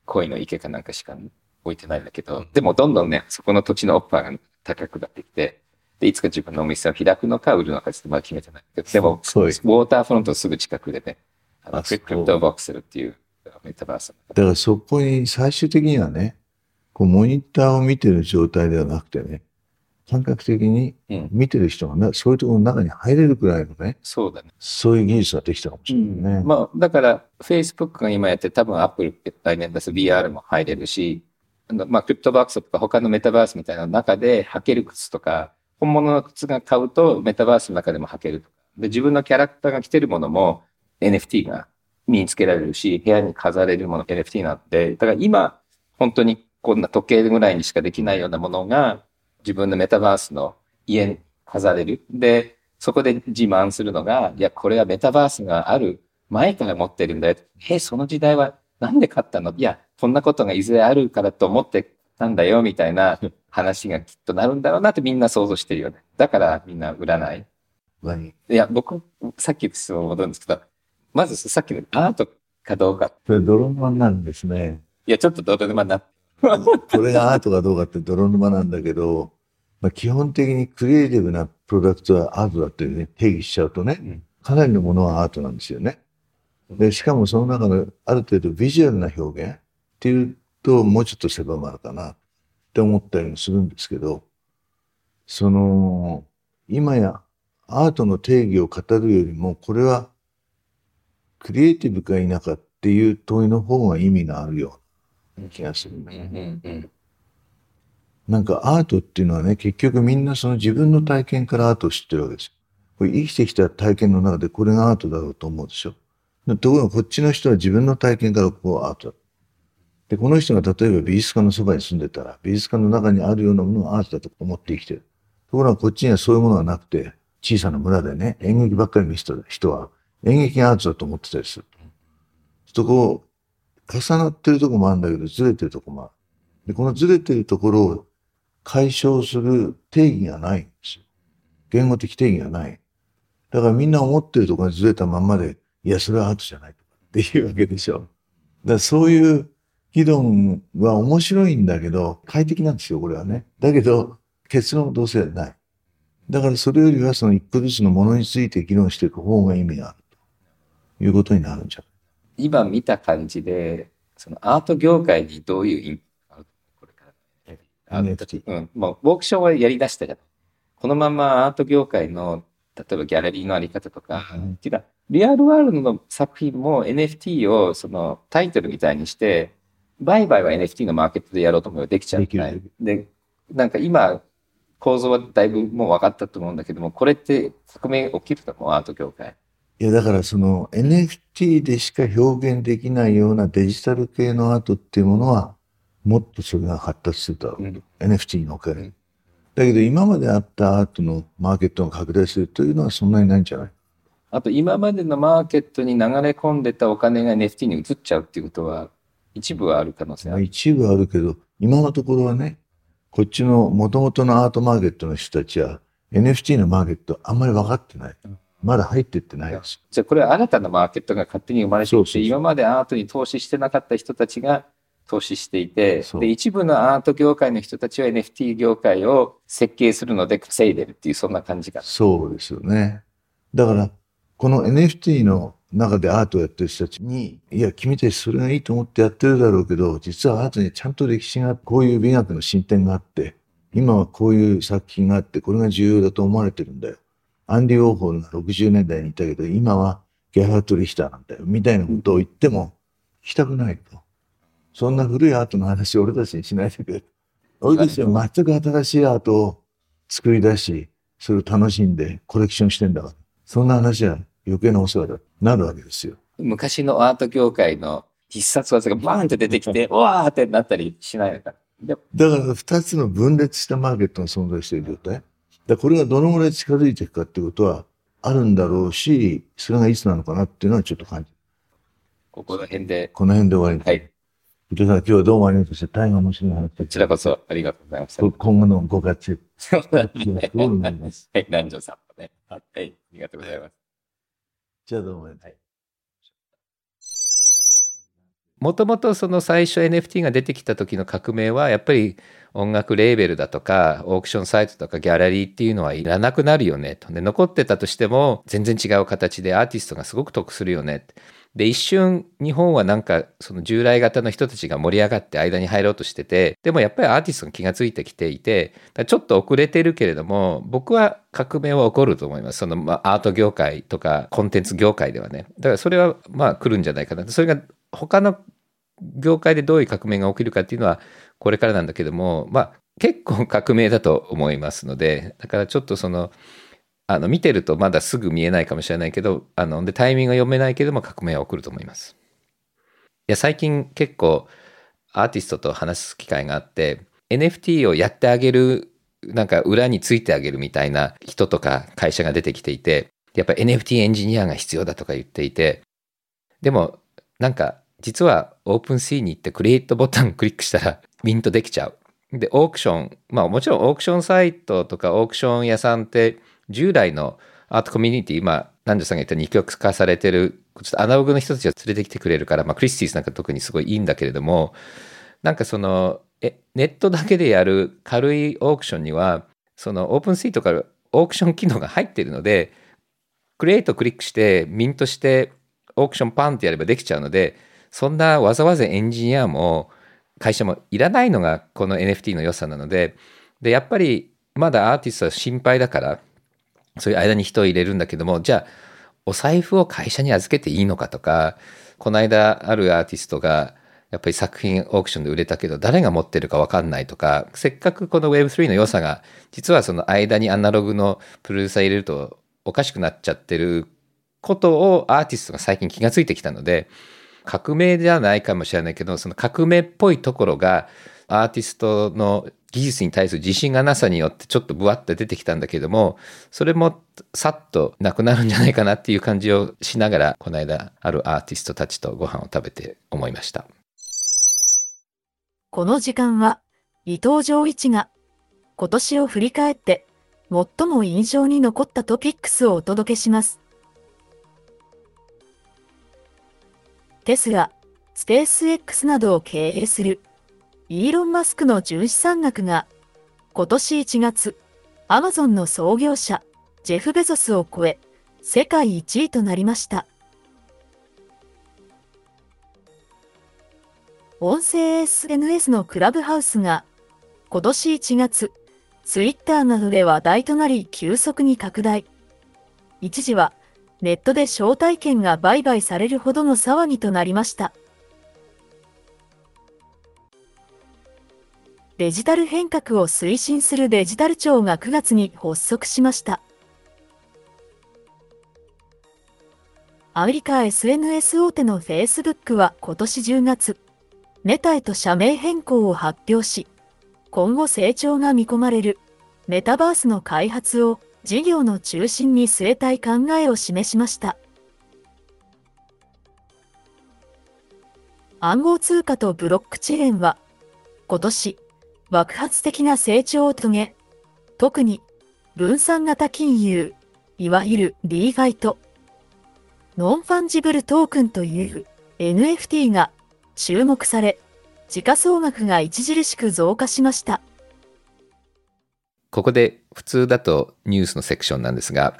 [SPEAKER 2] 恋の池かなんかしか置いてないんだけど、でもどんどんね、そこの土地のオッパーが高くなってきて、で、いつか自分のお店を開くのか売るのかちょっとまだ決めてないけど、でも、
[SPEAKER 3] そう
[SPEAKER 2] ウォーターフロントすぐ近くでね、あクリプトボックスルっていうメタバースの
[SPEAKER 3] だからそこに最終的にはね、こうモニターを見てる状態ではなくてね、感覚的に
[SPEAKER 2] うん
[SPEAKER 3] 見てる人がな、そういうところの中に入れるくらいのね、
[SPEAKER 2] そうだね。
[SPEAKER 3] そういう技術ができたかもしれないね。
[SPEAKER 2] まあ、だから、Facebook が今やって、多分 Apple って来年出す VR も入れるし、あのまあ、クリプトバックスとか他のメタバースみたいな中で履ける靴とか、本物の靴が買うとメタバースの中でも履けるとか。で、自分のキャラクターが着てるものも NFT が身につけられるし、部屋に飾れるもの NFT なんで、だから今、本当にこんな時計ぐらいにしかできないようなものが自分のメタバースの家に飾れる。で、そこで自慢するのが、いや、これはメタバースがある前から持ってるんだよ。え、その時代はなんで買ったの？いや、こんなことがいずれあるからと思ってたんだよ、みたいな話がきっとなるんだろうなってみんな想像してるよね。だからみんな売らない。
[SPEAKER 3] 何
[SPEAKER 2] いや、僕、さっきの質問戻るんですけど、まずさっきのアートかどうか。
[SPEAKER 3] それ泥沼なんですね。
[SPEAKER 2] いや、ちょっとどうでもな。
[SPEAKER 3] これがアートかどうかって泥沼なんだけど、まあ、基本的にクリエイティブなプロダクトはアートだっていうね、定義しちゃうとね、
[SPEAKER 2] うん
[SPEAKER 3] かなりのものはアートなんですよね。で、しかもその中のある程度ビジュアルな表現っていうともうちょっと狭まるかなって思ったりもするんですけど、その、今やアートの定義を語るよりも、これはクリエイティブか否かっていう問いの方が意味があるような気がする
[SPEAKER 2] うん
[SPEAKER 3] ね。
[SPEAKER 2] うんうん
[SPEAKER 3] なんかアートっていうのはね、結局みんなその自分の体験からアートを知ってるわけですよ。これ生きてきた体験の中でこれがアートだろうと思うでしょ。でところがこっちの人は自分の体験からここがアートだ。で、この人が例えば美術館のそばに住んでたら、美術館の中にあるようなものがアートだと思って生きてる。ところがこっちにはそういうものがなくて、小さな村でね、演劇ばっかり見せた人は、演劇がアートだと思ってたりする。そこ、重なってるとこもあるんだけど、ずれてるとこもある。で、このずれてるところを解消する定義がないんですよ。言語的定義がない。だからみんな思ってるところにずれたまんまで、いや、それはアートじゃないとかっていうわけでしょ。だからそういう議論は面白いんだけど、快適なんですよ、これはね。だけど、結論はどうせない。だからそれよりはその一個ずつのものについて議論していく方が意味があるいうことになるんじゃない？
[SPEAKER 2] 今見た感じで、そのアート業界にどういうインパクトがあるこれから。あ
[SPEAKER 3] NFT
[SPEAKER 2] うん、もう、オークションはやり出したじゃない。このままアート業界の、例えばギャラリーのあり方とか、
[SPEAKER 3] うん。
[SPEAKER 2] っていうのは、リアルワールドの作品も NFT をそのタイトルみたいにして、売買は NFT のマーケットでやろうと思えばできちゃうじゃな。い
[SPEAKER 3] で、
[SPEAKER 2] なんか今、構造はだいぶもう分かったと思うんだけども、これって革命起きると思う、アート業界。
[SPEAKER 3] いや、だからその NFT でしか表現できないようなデジタル系のアートっていうものは、もっとそれが発達するだろう。
[SPEAKER 2] うん
[SPEAKER 3] NFT のおかげで
[SPEAKER 2] うん
[SPEAKER 3] だけど今まであったアートのマーケットが拡大するというのはそんなにないんじゃない？
[SPEAKER 2] あと今までのマーケットに流れ込んでたお金が NFT に移っちゃうっていうことは、一部はある可能性ある。
[SPEAKER 3] まあ一部あるけど、今のところはね、こっちの元々のアートマーケットの人たちは NFT のマーケットあんまり分かってない
[SPEAKER 2] うん。
[SPEAKER 3] まだ入ってってないです。
[SPEAKER 2] じゃあこれは新たなマーケットが勝手に生まれてきて、今までアートに投資してなかった人たちが投資していてで、一部のアート業界の人たちは NFT 業界を設計するので稼いでるっていう、そんな感じかな。
[SPEAKER 3] そうですよね。だから、この NFT の中でアートをやってる人たちに、いや、君たちそれがいいと思ってやってるだろうけど、実はアートにちゃんと歴史が、こういう美学の進展があって、今はこういう作品があって、これが重要だと思われてるんだよ。アンディ・ウォーホルが60年代にいたけど、今はゲハート・リヒターなんだよ、みたいなことを言っても、聞きたくないと。そんな古いアートの話俺たちにしないでくれ。俺たちは全く新しいアートを作り出し、それを楽しんでコレクションしてんだから。そんな話は余計なお世話だ。なるわけですよ。
[SPEAKER 2] 昔のアート業界の必殺技がバーンって出てきて、うわーってなったりしないのか。で
[SPEAKER 3] だから二つの分裂したマーケットが存在している状態。だからこれがどのぐらい近づいていくかっていうことはあるんだろうし、それがいつなのかなっていうのはちょっと感じる。
[SPEAKER 2] ここの辺で、
[SPEAKER 3] この辺で終わりに。
[SPEAKER 2] はい。
[SPEAKER 3] 伊藤さん、今日はどうもありがとうございました。大変面白い話
[SPEAKER 2] こちらこそありがとうございました。
[SPEAKER 3] こ今後のご活躍。
[SPEAKER 2] そうだね
[SPEAKER 3] すごい思います。
[SPEAKER 2] はい、南條さんもね。はい、ありがとうございます。
[SPEAKER 3] じゃあどうもありがとう。
[SPEAKER 2] もともとその最初 NFT が出てきた時の革命はやっぱり音楽レーベルだとかオークションサイトとかギャラリーっていうのはいらなくなるよねと。で残ってたとしても全然違う形でアーティストがすごく得するよね。で一瞬日本はなんかその従来型の人たちが盛り上がって間に入ろうとしててでもやっぱりアーティストが気がついてきていてちょっと遅れてるけれども僕は革命は起こると思いますそのまアート業界とかコンテンツ業界ではねだからそれはまあ来るんじゃないかなそれが他の業界でどういう革命が起きるかっていうのはこれからなんだけどもまあ結構革命だと思いますのでだからちょっとそのあの見てるとまだすぐ見えないかもしれないけどあのでタイミングが読めないけども革命は起こると思います。いや最近結構アーティストと話す機会があって NFT をやってあげるなんか裏についてあげるみたいな人とか会社が出てきていてやっぱ NFT エンジニアが必要だとか言っていてでもなんか実は OpenSea に行って create ボタンクリックしたらミントできちゃう。で、オークション、まあもちろんオークションサイトとかオークション屋さんって従来のアートコミュニティ、今、南條さんが言った二極化されてる、ちょっとアナログの人たちを連れてきてくれるから、まあクリスティーズなんか特にすごいいいんだけれども、なんかその、え、ネットだけでやる軽いオークションには、そのオープンシートからオークション機能が入ってるので、クリエイトクリックして、ミントして、オークションパンってやればできちゃうので、そんなわざわざエンジニアも会社もいらないのがこの NFT の良さなので、で、やっぱりまだアーティストは心配だから、そういう間に人を入れるんだけども、じゃあ、お財布を会社に預けていいのかとか、この間あるアーティストが、やっぱり作品オークションで売れたけど誰が持ってるか分かんないとかせっかくこの Web3 の良さが実はその間にアナログのプロデューサー入れるとおかしくなっちゃってることをアーティストが最近気がついてきたので革命ではないかもしれないけどその革命っぽいところがアーティストの技術に対する自信がなさによってちょっとブワッと出てきたんだけどもそれもさっとなくなるんじゃないかなっていう感じをしながらこの間あるアーティストたちとご飯を食べて思いました。
[SPEAKER 4] この時間は伊藤浄一が今年を振り返って最も印象に残ったトピックスをお届けします。テスラ、スペース X などを経営するイーロン・マスクの純資産額が今年1月、アマゾンの創業者ジェフ・ベゾスを超え世界1位となりました。音声 SNS のクラブハウスが今年1月、ツイッターなどで話題となり急速に拡大。一時はネットで招待券が売買されるほどの騒ぎとなりました。デジタル変革を推進するデジタル庁が9月に発足しました。アメリカ SNS 大手の Facebook は今年10月、メタへと社名変更を発表し、今後成長が見込まれるメタバースの開発を事業の中心に据えたい考えを示しました。暗号通貨とブロックチェーンは今年爆発的な成長を遂げ、特に分散型金融、いわゆる DeFi と non-fungible token という NFT が注目され、時価総額が著しく増加しました。
[SPEAKER 2] ここで普通だとニュースのセクションなんですが、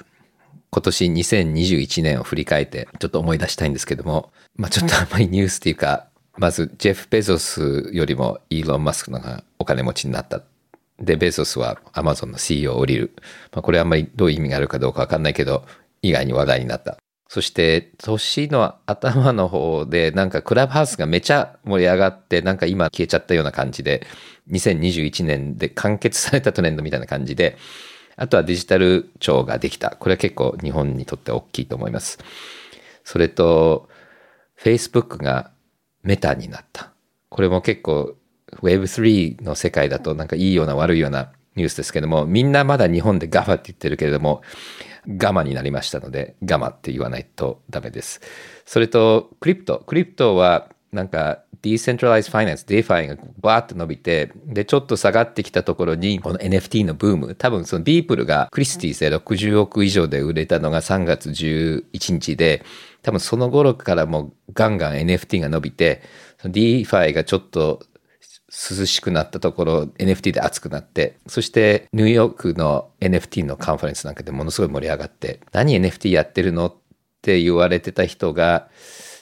[SPEAKER 2] 今年2021年を振り返ってちょっと思い出したいんですけども、まあちょっとあんまりニュースっていうか、まずジェフ・ベゾスよりもイーロン・マスクの方がお金持ちになった。で、ベゾスはアマゾンの CEO を降りる。まあこれあんまりどういう意味があるかどうかわかんないけど、意外に話題になった。そして年の頭の方でなんかクラブハウスがめちゃ盛り上がってなんか今消えちゃったような感じで2021年で完結されたトレンドみたいな感じであとはデジタル庁ができた。これは結構日本にとって大きいと思います。それと Facebook がメタになった。これも結構 Web3 の世界だとなんかいいような悪いようなニュースですけども、みんなまだ日本でガマって言ってるけれども、ガマになりましたので、ガマって言わないとダメです。それと、クリプト。クリプトはなんか、ディーセントライズファイナンス、DeFi がバーって伸びて、で、ちょっと下がってきたところに、この NFT のブーム、多分そのビープルがクリスティーズで60億以上で売れたのが3月11日で、多分その頃からもうガンガン NFT が伸びて、DeFi がちょっと涼しくなったところ NFT で熱くなってそしてニューヨークの NFT のカンファレンスなんかでものすごい盛り上がって何 NFT やってるの？って言われてた人が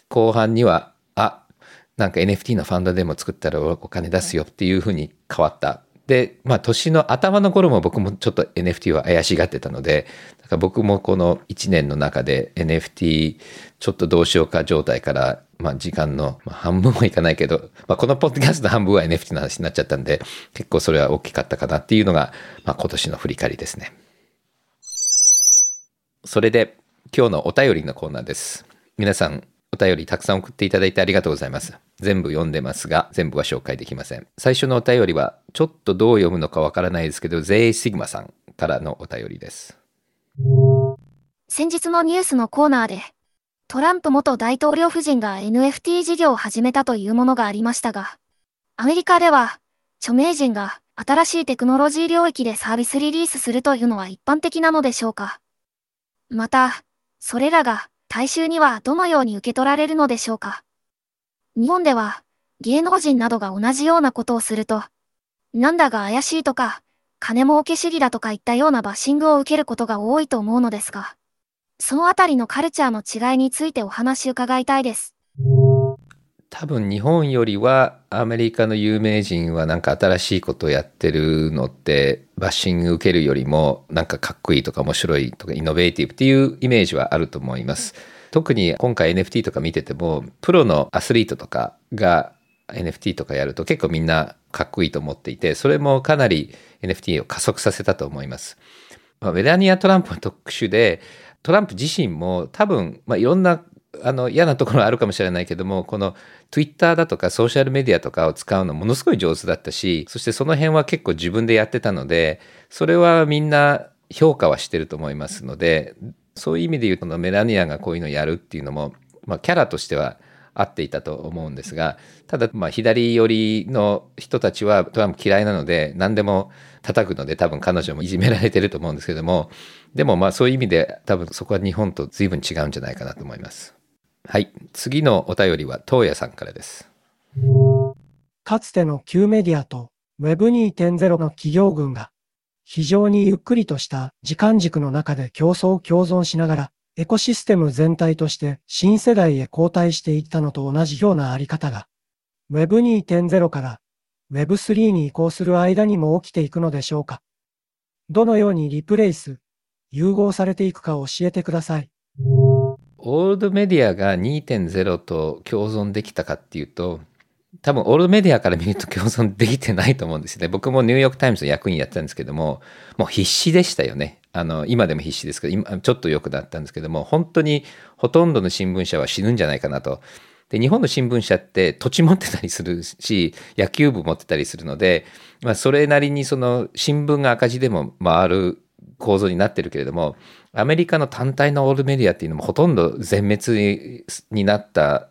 [SPEAKER 2] 後半にはなんか NFT のファンドでも作ったらお金出すよっていうふうに変わったで、まあ年の頭の頃も僕もちょっと NFT は怪しがってたので、だから僕もこの1年の中で NFT ちょっとどうしようか状態から、まあ時間の半分はいかないけど、まあこのポッドキャストの半分は NFT の話になっちゃったんで、結構それは大きかったかなっていうのが、まあ今年の振り返りですね。それで今日のお便りのコーナーです。皆さん便りたくさん送っていただいてありがとうございます。全部読んでますが、全部は紹介できません。最初のお便りは、ちょっとどう読むのかわからないですけど、ゼイシグマさんからのお便りです。
[SPEAKER 5] 先日のニュースのコーナーで、トランプ元大統領夫人が NFT 事業を始めたというものがありましたが、アメリカでは、著名人が新しいテクノロジー領域でサービスリリースするというのは一般的なのでしょうかまた、それらが大衆にはどのように受け取られるのでしょうか日本では芸能人などが同じようなことをすると、なんだが怪しいとか、金儲け主義だとかいったようなバッシングを受けることが多いと思うのですが、そのあたりのカルチャーの違いについてお話伺いたいです。
[SPEAKER 2] 多分日本よりはアメリカの有名人はなんか新しいことをやってるのってバッシング受けるよりもなんかかっこいいとか面白いとかイノベーティブっていうイメージはあると思います。特に今回 NFT とか見ててもプロのアスリートとかが NFT とかやると結構みんなかっこいいと思っていてそれもかなり NFT を加速させたと思います。まあ、メラニア・トランプの特殊でトランプ自身も多分、まあ、いろんなあの嫌なところあるかもしれないけどもこの Twitter だとかソーシャルメディアとかを使うのものすごい上手だったしそしてその辺は結構自分でやってたのでそれはみんな評価はしてると思いますのでそういう意味で言うとのメラニアがこういうのをやるっていうのも、まあ、キャラとしては合っていたと思うんですがただまあ左寄りの人たちはトランプ嫌いなので何でも叩くので多分彼女もいじめられてると思うんですけどもでもまあそういう意味で多分そこは日本と随分違うんじゃないかなと思います。はい。次のお便りは、東野さんからです。
[SPEAKER 6] かつての旧メディアと Web2.0 の企業群が、非常にゆっくりとした時間軸の中で競争共存しながら、エコシステム全体として新世代へ交代していったのと同じようなあり方が、Web2.0 から Web3 に移行する間にも起きていくのでしょうか。どのようにリプレイス、融合されていくか教えてください。
[SPEAKER 2] オールドメディアが2.0と共存できたかっていうと、多分オールドメディアから見ると共存できてないと思うんですね。僕もニューヨークタイムズの役員やってたんですけども、もう必死でしたよね。あの、今でも必死ですけど、今ちょっと良くなったんですけども、本当にほとんどの新聞社は死ぬんじゃないかなと。で、日本の新聞社って土地持ってたりするし、野球部持ってたりするので、まあ、それなりにその新聞が赤字でも回る構造になってるけれども、アメリカの単体のオールメディアっていうのもほとんど全滅になった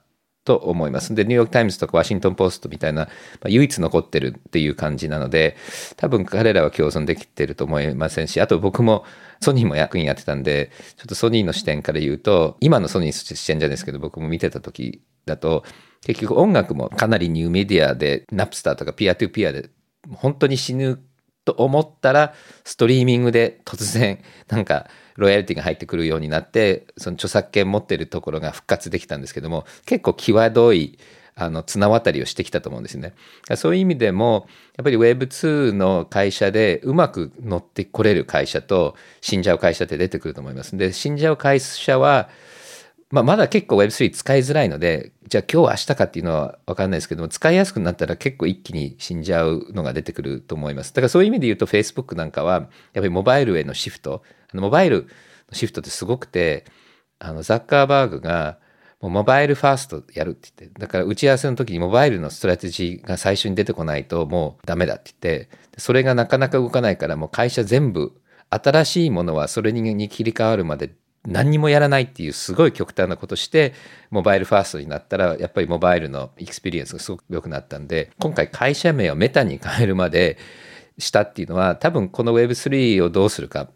[SPEAKER 2] と思います。で、ニューヨーク・タイムズとかワシントン・ポストみたいな、まあ、唯一残ってるっていう感じなので、多分彼らは共存できてると思いませんし、あと僕もソニーも役員やってたんで、ちょっとソニーの視点から言うと、今のソニーの視点じゃないですけど、僕も見てた時だと、結局音楽もかなりニューメディアで、ナプスターとかピアトゥピアで、本当に死ぬと思ったら、ストリーミングで突然、なんか、ロイヤリティが入ってくるようになって、その著作権持ってるところが復活できたんですけども、結構際どい、あの、綱渡りをしてきたと思うんですね。そういう意味でも、やっぱり Web2 の会社でうまく乗ってこれる会社と死んじゃう会社って出てくると思います。で、死んじゃう会社は、まあ、まだ結構 Web3 使いづらいので、じゃあ今日明日かっていうのは分かんないですけども、使いやすくなったら結構一気に死んじゃうのが出てくると思います。だからそういう意味で言うと Facebook なんかは、やっぱりモバイルへのシフト、モバイルのシフトってすごくて、あのザッカーバーグがもう mobile first やるって言って、だから打ち合わせの時にモバイルのストラテジーが最初に出てこないともうダメだって言って、それがなかなか動かないからもう会社全部新しいものはそれに切り替わるまで何にもやらないっていうすごい極端なことして mobile first になったらやっぱりモバイルのエクスペリエンスがすごく良くなったんで今回会社名をメタに変えるまでしたっていうのは多分この Web3 をどうするか。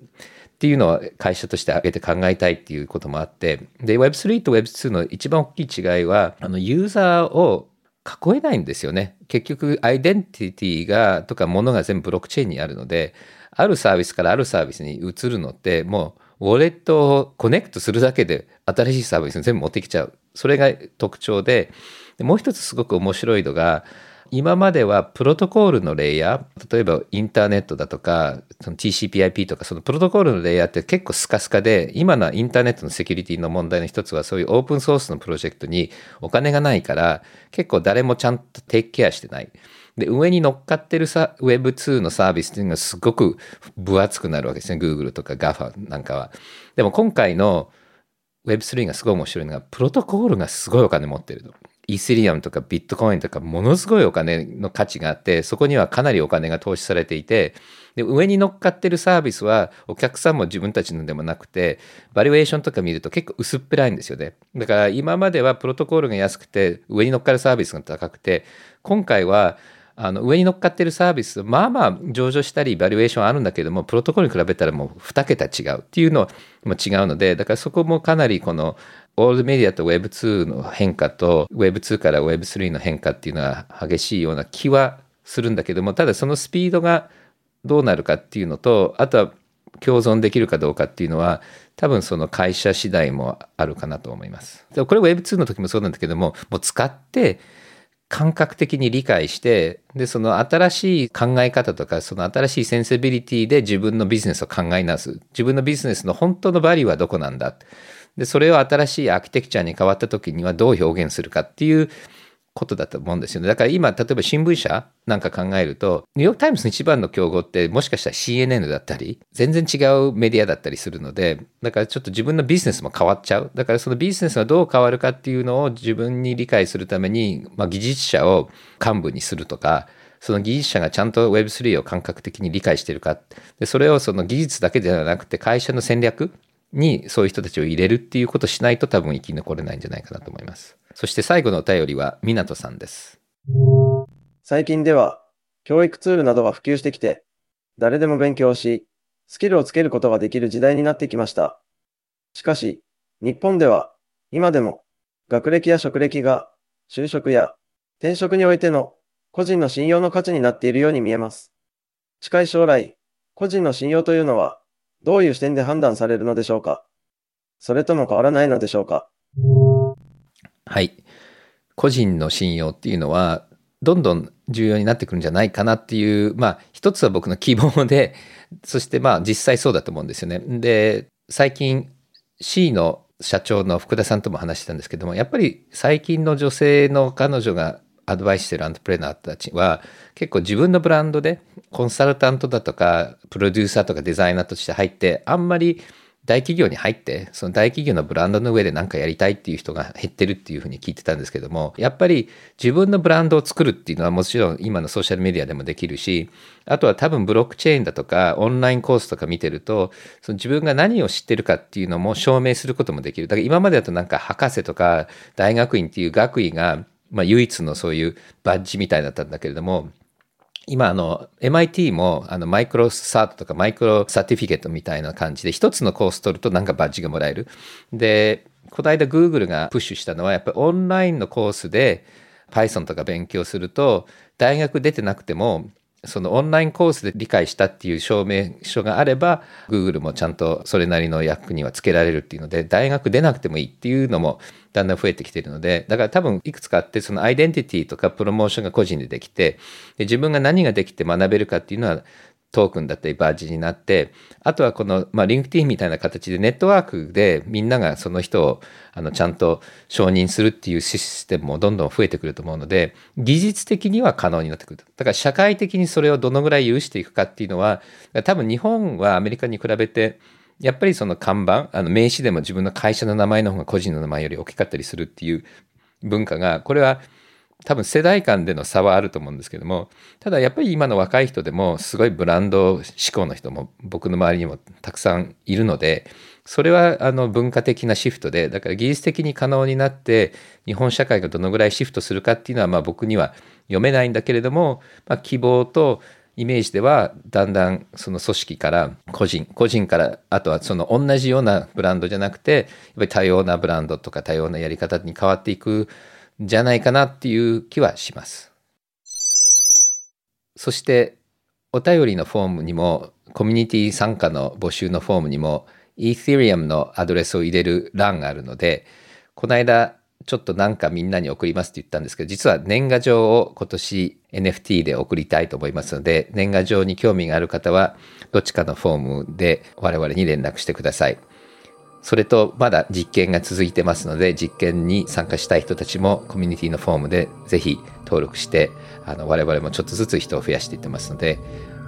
[SPEAKER 2] っていうのは会社として挙げて考えたいっていうこともあってで Web3 と Web2 の一番大きい違いはあのユーザーを囲えないんですよね結局アイデンティティがとかものが全部ブロックチェーンにあるのであるサービスからあるサービスに移るのってもうウォレットをコネクトするだけで新しいサービスに全部持ってきちゃう。それが特徴で、でもう一つすごく面白いのが、今まではプロトコールのレイヤー、例えばインターネットだとか、その TCPIP とか、そのプロトコールのレイヤーって結構スカスカで、今のインターネットのセキュリティの問題の一つは、そういうオープンソースのプロジェクトにお金がないから、結構誰もちゃんとテイクケアしてない。で、上に乗っかってるさ Web2 のサービスっていうのがすごく分厚くなるわけですね。Google とか GAFA なんかは。でも今回の Web3 がすごい面白いのが、プロトコールがすごいお金持ってると。イーセリアムとかビットコインとかものすごいお金の価値があってそこにはかなりお金が投資されていてで上に乗っかってるサービスはお客さんも自分たちのでもなくてバリュエーションとか見ると結構薄っぺらいんですよね。だから今まではプロトコールが安くて上に乗っかるサービスが高くて今回はあの上に乗っかってるサービスまあまあ上場したりバリュエーションあるんだけどもプロトコルに比べたらもう2桁違うっていうのも違うのでだからそこもかなりこのオールメディアと Web2 の変化と Web2 から Web3 の変化っていうのは激しいような気はするんだけどもただそのスピードがどうなるかっていうのとあとは共存できるかどうかっていうのは多分その会社次第もあるかなと思います。これ Web2 の時もそうなんだけどももう使って感覚的に理解してでその新しい考え方とかその新しい sensibility で自分のビジネスを考え直す自分のビジネスの本当のバリューはどこなんだでそれを新しいアーキテクチャに変わった時にはどう表現するかっていうことだと思うんですよね。だから今、例えば新聞社なんか考えると、ニューヨークタイムズの一番の競合ってもしかしたら CNN だったり、全然違うメディアだったりするので、だからちょっと自分のビジネスも変わっちゃう。だからそのビジネスがどう変わるかっていうのを自分に理解するために、まあ、技術者を幹部にするとか、その技術者がちゃんと Web3 を感覚的に理解しているか。で、それをその技術だけではなくて会社の戦略にそういう人たちを入れるっていうことしないと多分生き残れないんじゃないかなと思います。そして最後のお便りは、湊さんです。
[SPEAKER 7] 最近では、教育ツールなどが普及してきて、誰でも勉強し、スキルをつけることができる時代になってきました。しかし、日本では、今でも、学歴や職歴が、就職や転職においての個人の信用の価値になっているように見えます。近い将来、個人の信用というのは、どういう視点で判断されるのでしょうか？それとも変わらないのでしょうか？
[SPEAKER 2] はい。個人の信用っていうのは、どんどん重要になってくるんじゃないかなっていう、まあ、一つは僕の希望で、そしてまあ、実際そうだと思うんですよね。で、最近 C の社長の福田さんとも話したんですけども、やっぱり最近の女性の彼女がアドバイスしてるアントプレーナーたちは結構自分のブランドでコンサルタントだとかプロデューサーとかデザイナーとして入ってあんまり大企業に入って、その大企業のブランドの上で何かやりたいっていう人が減ってるっていうふうに聞いてたんですけども、やっぱり自分のブランドを作るっていうのはもちろん今のソーシャルメディアでもできるし、あとは多分ブロックチェーンだとかオンラインコースとか見てると、その自分が何を知ってるかっていうのも証明することもできる。だから今までだとなんか博士とか大学院っていう学位が、まあ唯一のそういうバッジみたいだったんだけれども、今あの MIT もあのマイクロサートとかマイクロサーティフィケートみたいな感じで一つのコース取るとなんかバッジがもらえる。で、この間 Google がプッシュしたのはやっぱりオンラインのコースで Python とか勉強すると大学出てなくてもそのオンラインコースで理解したっていう証明書があれば Google もちゃんとそれなりの役にはつけられるっていうので大学出なくてもいいっていうのもだんだん増えてきてるのでだから多分いくつかあってそのアイデンティティとかプロモーションが個人でできてで自分が何ができて学べるかっていうのはトークンだったりバージになって、あとはこの、まあ、リンクティーンみたいな形でネットワークでみんながその人をあのちゃんと承認するっていうシステムもどんどん増えてくると思うので、技術的には可能になってくる。だから社会的にそれをどのぐらい許していくかっていうのは、多分日本はアメリカに比べて、やっぱりその看板、あの名刺でも自分の会社の名前の方が個人の名前より大きかったりするっていう文化が、これは多分世代間での差はあると思うんですけども、ただやっぱり今の若い人でもすごいブランド志向の人も僕の周りにもたくさんいるので、それはあの文化的なシフトで、だから技術的に可能になって日本社会がどのぐらいシフトするかっていうのはまあ僕には読めないんだけれども、まあ、希望とイメージではだんだんその組織から個人個人からあとはその同じようなブランドじゃなくてやっぱり多様なブランドとか多様なやり方に変わっていくじゃないかなっていう気はします。そしてお便りのフォームにもコミュニティ参加の募集のフォームにも Ethereum のアドレスを入れる欄があるのでこの間ちょっとなんかみんなに送りますって言ったんですけど、実は年賀状を今年 NFT で送りたいと思いますので、年賀状に興味がある方は、どっちかのフォームで我々に連絡してください。それと、まだ実験が続いてますので、実験に参加したい人たちもコミュニティのフォームでぜひ登録して、あの、我々もちょっとずつ人を増やしていってますので、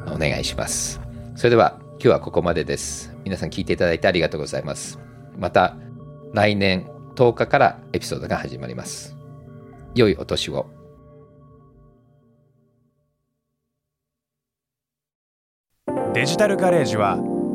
[SPEAKER 2] お願いします。それでは、今日はここまでです。皆さん聞いていただいてありがとうございます。また、来年10日からエピソードが始まります。良いお年を。
[SPEAKER 8] デジタルガレージは